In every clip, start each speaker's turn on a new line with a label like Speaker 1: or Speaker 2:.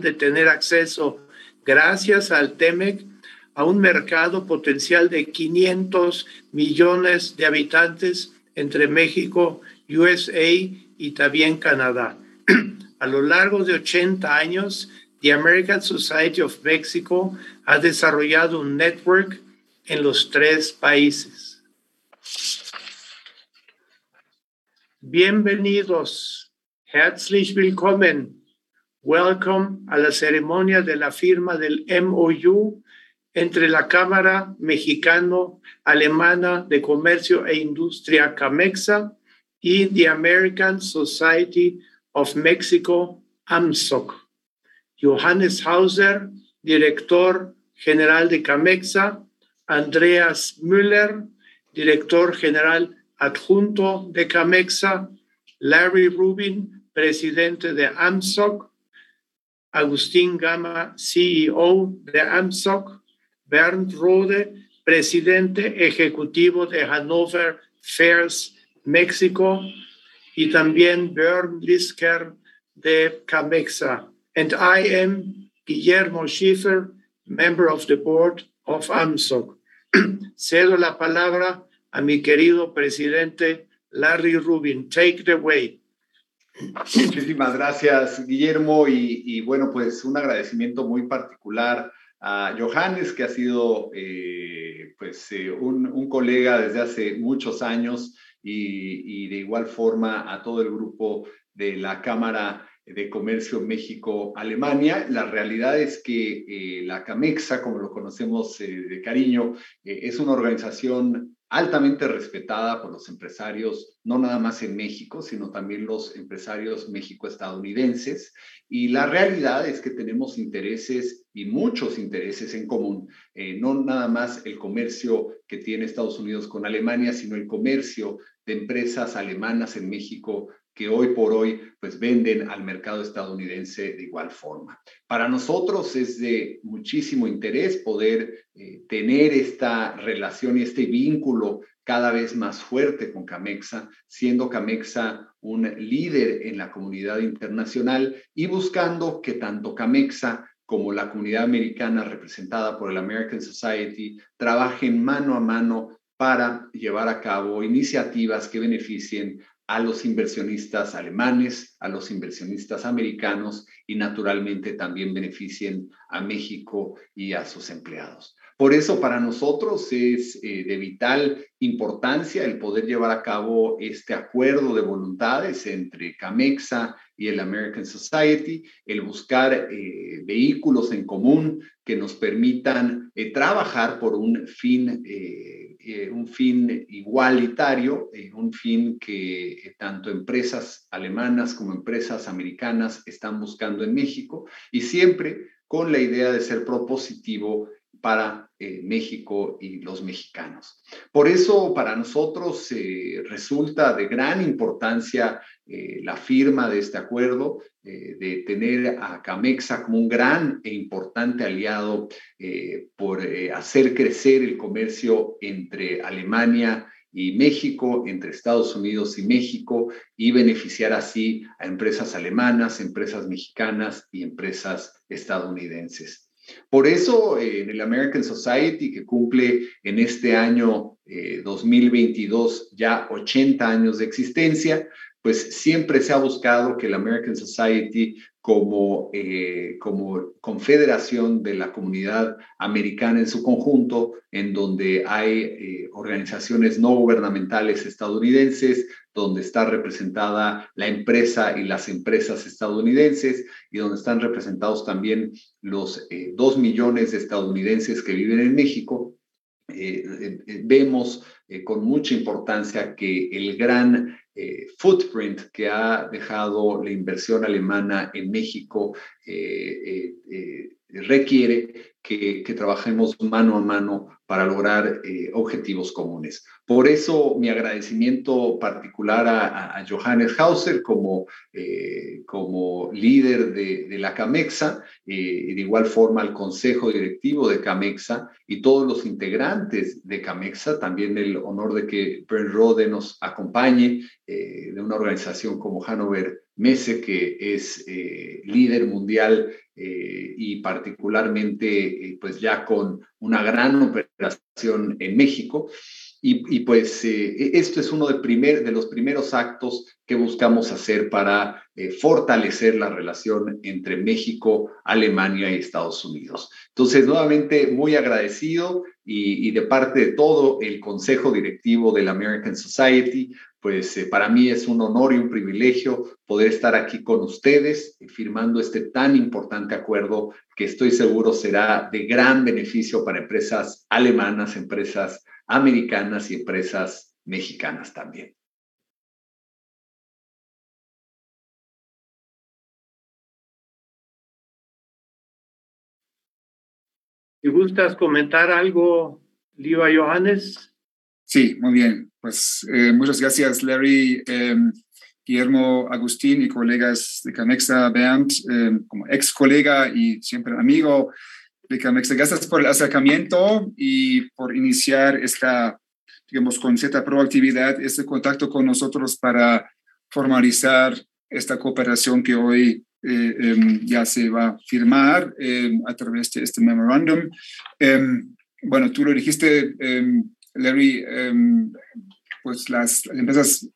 Speaker 1: de tener acceso, gracias al TEMEC, a un mercado potencial de 500 millones de habitantes entre México, USA y también Canadá. A lo largo de 80 años, The American Society of Mexico ha desarrollado un network en los tres países. Bienvenidos, herzlich willkommen, welcome a la ceremonia de la firma del MOU entre la Cámara Mexicano-Alemana de Comercio e Industria CAMEXA y the American Society of Mexico, AMSOC. Johannes Hauser, director general de CAMEXA, Andreas Müller, director general adjunto de CAMEXA, Larry Rubin, presidente de AMSOC, Agustín Gama, CEO de AMSOC, Bernd Rode, presidente ejecutivo de Hanover Fairs México, y también Björn Lisker de CAMEXA. And I am Guillermo Schiffer, member of the board of AMSOC. Cedo la palabra a mi querido presidente Larry Rubin. Take the way.
Speaker 2: Muchísimas gracias, Guillermo. Y, bueno, pues un agradecimiento muy particular a Johannes, que ha sido eh, pues, eh, un, colega desde hace muchos años y, de igual forma a todo el grupo de la Cámara de Comercio México-Alemania. La realidad es que eh, la CAMEXA, como lo conocemos de cariño, es una organización altamente respetada por los empresarios, no nada más en México, sino también los empresarios méxico-estadounidenses. Y la realidad es que tenemos intereses y muchos intereses en común, no nada más el comercio que tiene Estados Unidos con Alemania, sino el comercio de empresas alemanas en México que hoy por hoy pues venden al mercado estadounidense de igual forma. Para nosotros es de muchísimo interés poder eh, tener esta relación y este vínculo cada vez más fuerte con Camexa, siendo Camexa un líder en la comunidad internacional y buscando que tanto Camexa como la comunidad americana representada por el American Society trabajen mano a mano para llevar a cabo iniciativas que beneficien a los inversionistas alemanes, a los inversionistas americanos y naturalmente también beneficien a México y a sus empleados. Por eso para nosotros es eh, de vital importancia el poder llevar a cabo este acuerdo de voluntades entre CAMEXA y el American Society, el buscar eh, vehículos en común que nos permitan eh, trabajar por un fin eh, un fin igualitario, eh, un fin que eh, tanto empresas alemanas como empresas americanas están buscando en México y siempre con la idea de ser propositivo para México y los mexicanos. Por eso para nosotros resulta de gran importancia la firma de este acuerdo, de tener a Camexa como un gran e importante aliado por hacer crecer el comercio entre Alemania y México, entre Estados Unidos y México, y beneficiar así a empresas alemanas, empresas mexicanas y empresas estadounidenses. Por eso, eh, en el American Society, que cumple en este año 2022 eh, ya 80 años de existencia, pues siempre se ha buscado que el American Society como, eh, como confederación de la comunidad americana en su conjunto, en donde hay organizaciones no gubernamentales estadounidenses, donde está representada la empresa y las empresas estadounidenses y donde están representados también los eh, dos millones de estadounidenses que viven en México, eh, eh, vemos con mucha importancia que el gran footprint que ha dejado la inversión alemana en México requiere que, trabajemos mano a mano para lograr eh, objetivos comunes. Por eso mi agradecimiento particular a, Johannes Hauser como, eh, como líder de, la CAMEXA eh, y de igual forma al Consejo Directivo de CAMEXA y todos los integrantes de CAMEXA, también el honor de que Bernd Rode nos acompañe de una organización como Hanover Mese, que es líder mundial y particularmente pues ya con una gran operación en México. Y, pues eh, esto es uno de, primer, de los primeros actos que buscamos hacer para eh, fortalecer la relación entre México, Alemania y Estados Unidos. Entonces, nuevamente, muy agradecido y, de parte de todo el Consejo Directivo de la American Society, pues eh, para mí es un honor y un privilegio poder estar aquí con ustedes firmando este tan importante acuerdo que estoy seguro será de gran beneficio para empresas alemanas, empresas americanas y empresas mexicanas también.
Speaker 1: ¿Te gustas comentar algo, Liva Johannes?
Speaker 3: Sí, muy bien. Pues eh, muchas gracias, Larry, em, Guillermo, Agustín y colegas de Camexa, Bernd, em, como ex colega y siempre amigo. Gracias por el acercamiento y por iniciar esta, digamos, con cierta proactividad, este contacto con nosotros para formalizar esta cooperación que hoy eh, em, ya se va a firmar em, a través de este memorándum. Em, bueno, tú lo dijiste, Larry, pues las, empresas,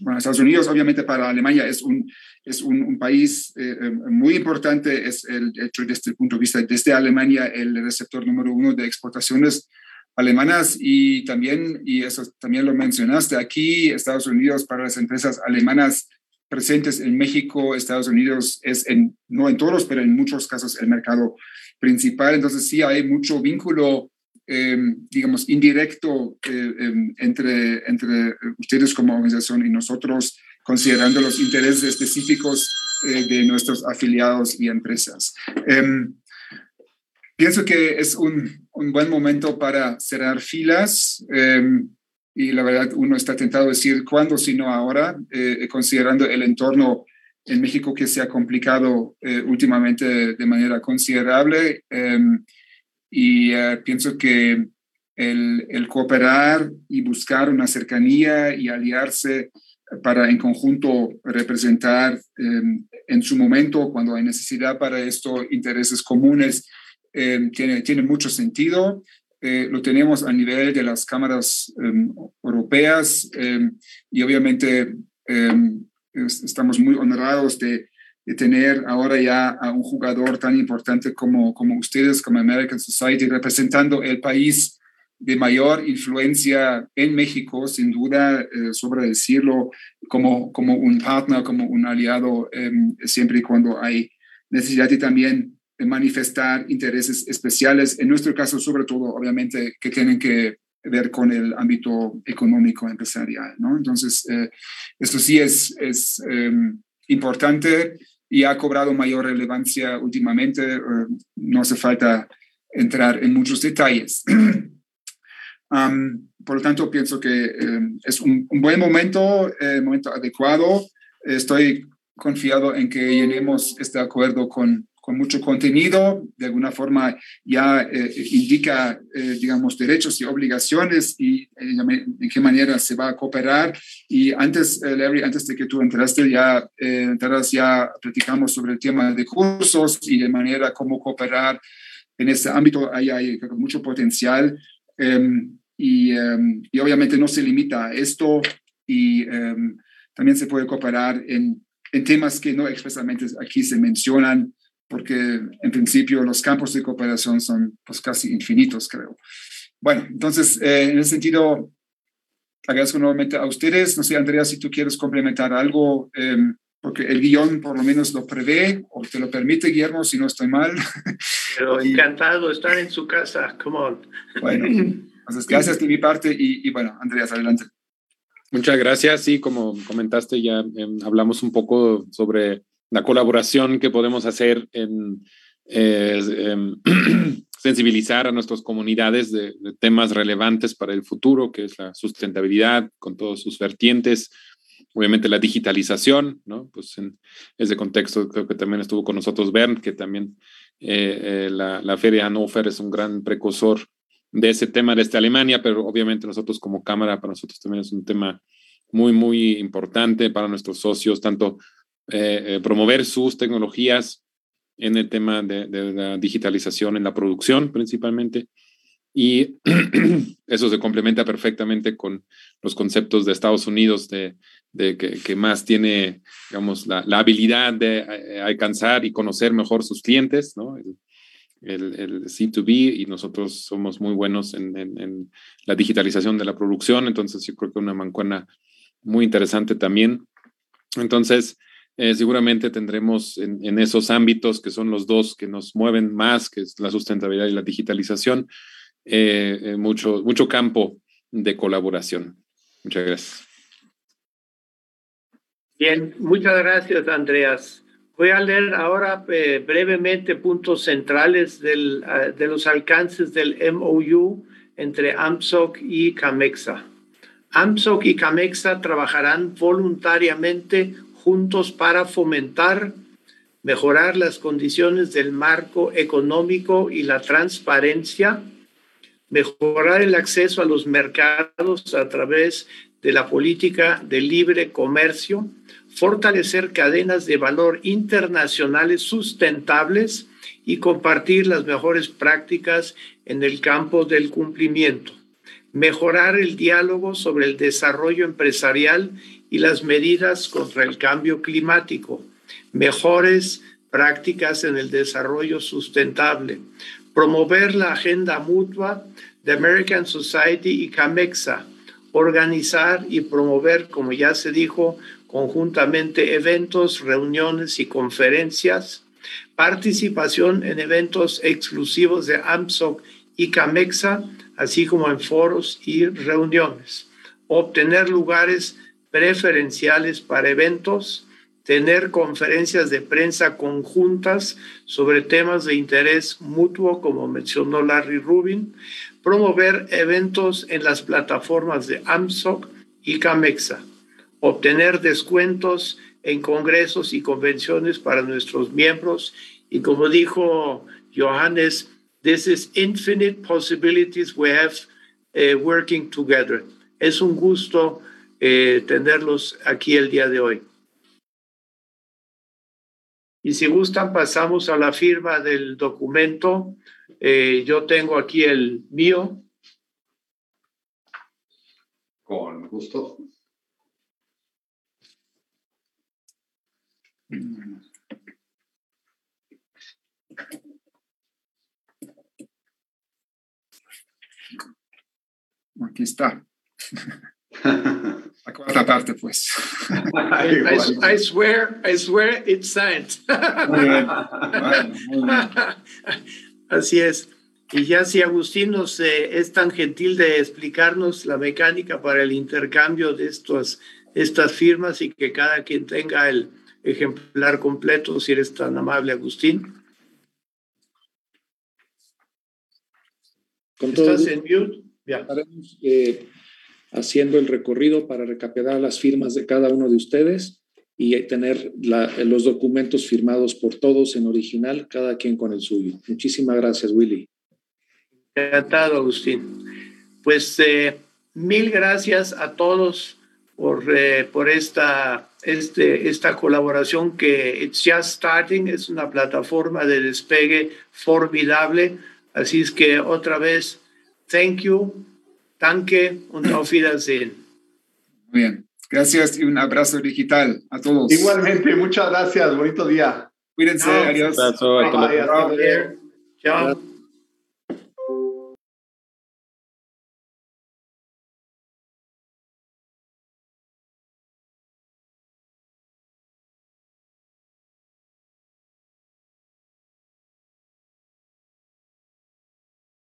Speaker 3: bueno, Estados Unidos, obviamente para Alemania es un, es un, país eh, eh, muy importante, es el hecho desde el punto de vista desde Alemania el receptor número uno de exportaciones alemanas y también, y eso también lo mencionaste aquí, Estados Unidos para las empresas alemanas presentes en México, Estados Unidos es en, no en todos, pero en muchos casos el mercado principal. Entonces sí hay mucho vínculo Em, digamos, indirecto eh, em, entre, entre ustedes como organización y nosotros, considerando los intereses específicos eh, de nuestros afiliados y empresas. Em, pienso que es un, un, buen momento para cerrar filas y la verdad uno está tentado a decir cuándo, si no ahora, eh, considerando el entorno en México que se ha complicado últimamente de manera considerable y eh, pienso que el, el, cooperar y buscar una cercanía y aliarse para en conjunto representar em, en su momento, cuando hay necesidad para esto, intereses comunes, em, tiene, tiene mucho sentido. Eh, lo tenemos a nivel de las cámaras em, europeas y obviamente estamos muy honrados de de tener ahora ya a un jugador tan importante como, como ustedes, como American Society, representando el país de mayor influencia en México, sin duda, eh, sobre decirlo, como, como un partner, como un aliado, em, siempre y cuando hay necesidad y también manifestar intereses especiales, en nuestro caso, sobre todo, obviamente, que tienen que ver con el ámbito económico empresarial, ¿no? Entonces, eh, esto sí es, es em, importante y ha cobrado mayor relevancia últimamente. Eh, no hace falta entrar en muchos detalles. por lo tanto, pienso que eh, es un, buen momento, eh, momento adecuado. Estoy confiado en que llenemos este acuerdo con con mucho contenido, de alguna forma ya eh, indica, eh, digamos, derechos y obligaciones y eh, qué manera se va a cooperar. Y antes, Larry, antes de que tú entraste, ya, entras, ya platicamos sobre el tema de cursos y de manera cómo cooperar en este ámbito. Ahí hay mucho potencial em, y, em, y, obviamente no se limita a esto y em, también se puede cooperar en, en temas que no expresamente aquí se mencionan porque en principio los campos de cooperación son pues casi infinitos, creo. Bueno, entonces, eh, en ese sentido, agradezco nuevamente a ustedes. No sé, Andrea, si tú quieres complementar algo, em, porque el guion por lo menos lo prevé, o te lo permite, Guillermo, si no estoy mal.
Speaker 1: Pero encantado estar en su casa, come on.
Speaker 3: Bueno, entonces gracias de mi parte y, y bueno, Andreas, adelante.
Speaker 4: Muchas gracias. Sí, como comentaste, ya em, hablamos un poco sobre la colaboración que podemos hacer en em, sensibilizar a nuestras comunidades de, temas relevantes para el futuro, que es la sustentabilidad con todos sus vertientes, obviamente la digitalización, ¿no? Pues en ese contexto creo que también estuvo con nosotros Bernd, que también eh, eh, la, la, Feria Hannover es un gran precursor de ese tema desde Alemania, pero obviamente nosotros como Cámara, para nosotros también es un tema muy, muy importante para nuestros socios, tanto promover sus tecnologías en el tema de, la digitalización en la producción principalmente. Y eso se complementa perfectamente con los conceptos de Estados Unidos de, que, más tiene, digamos, la, habilidad de eh, alcanzar y conocer mejor sus clientes, ¿no? El, el, el C2B y nosotros somos muy buenos en, en, la digitalización de la producción, entonces yo creo que una mancuana muy interesante también. Entonces, eh, seguramente tendremos en, esos ámbitos que son los dos que nos mueven más, que es la sustentabilidad y la digitalización, eh, eh, mucho, mucho campo de colaboración. Muchas gracias.
Speaker 1: Bien, muchas gracias, Andreas. Voy a leer ahora brevemente puntos centrales del, de los alcances del MOU entre AMSOC y CAMEXA. AMSOC y CAMEXA trabajarán voluntariamente juntos para fomentar, mejorar las condiciones del marco económico y la transparencia mejorar el acceso a los mercados a través de la política de libre comercio, fortalecer cadenas de valor internacionales sustentables y compartir las mejores prácticas en el campo del cumplimiento, mejorar el diálogo sobre el desarrollo empresarial y las medidas contra el cambio climático, mejores prácticas en el desarrollo sustentable, promover la agenda mutua de American Society y CAMEXA, organizar y promover, como ya se dijo, conjuntamente eventos, reuniones y conferencias, participación en eventos exclusivos de AMSOC y CAMEXA, así como en foros y reuniones, obtener lugares preferenciales para eventos, tener conferencias de prensa conjuntas sobre temas de interés mutuo, como mencionó Larry Rubin, promover eventos en las plataformas de AMSOC y CAMEXA, obtener descuentos en congresos y convenciones para nuestros miembros y como dijo Johannes, this is infinite possibilities we have uh, working together. Es un gusto eh, tenerlos aquí el día de hoy. Y si gustan, pasamos a la firma del documento. Eh, yo tengo aquí el mío.
Speaker 2: Con gusto.
Speaker 3: Aquí está. La cuarta parte, pues.
Speaker 1: I, I, I, swear, I swear it's signed. Muy bien. Bueno, muy bien. Así es. Y ya si Agustín nos eh, es tan gentil de explicarnos la mecánica para el intercambio de estos, estas firmas y que cada quien tenga el ejemplar completo, si eres tan amable, Agustín.
Speaker 5: Con ¿Estás en mute? Ya. Estaremos eh, haciendo el recorrido para recapitular las firmas de cada uno de ustedes y tener la, los documentos firmados por todos en original, cada quien con el suyo. Muchísimas gracias, Willy.
Speaker 1: Encantado, Agustín. Pues eh, mil gracias a todos por, eh, por esta, este, esta colaboración que It's Just Starting es una plataforma de despegue formidable. Así es que otra vez, thank you Danke und auf Wiedersehen.
Speaker 3: Muy bien. Gracias y un abrazo digital a todos.
Speaker 2: Igualmente, muchas gracias. Bonito día.
Speaker 3: Cuídense. Adiós.
Speaker 4: Abrazo,
Speaker 1: Chao.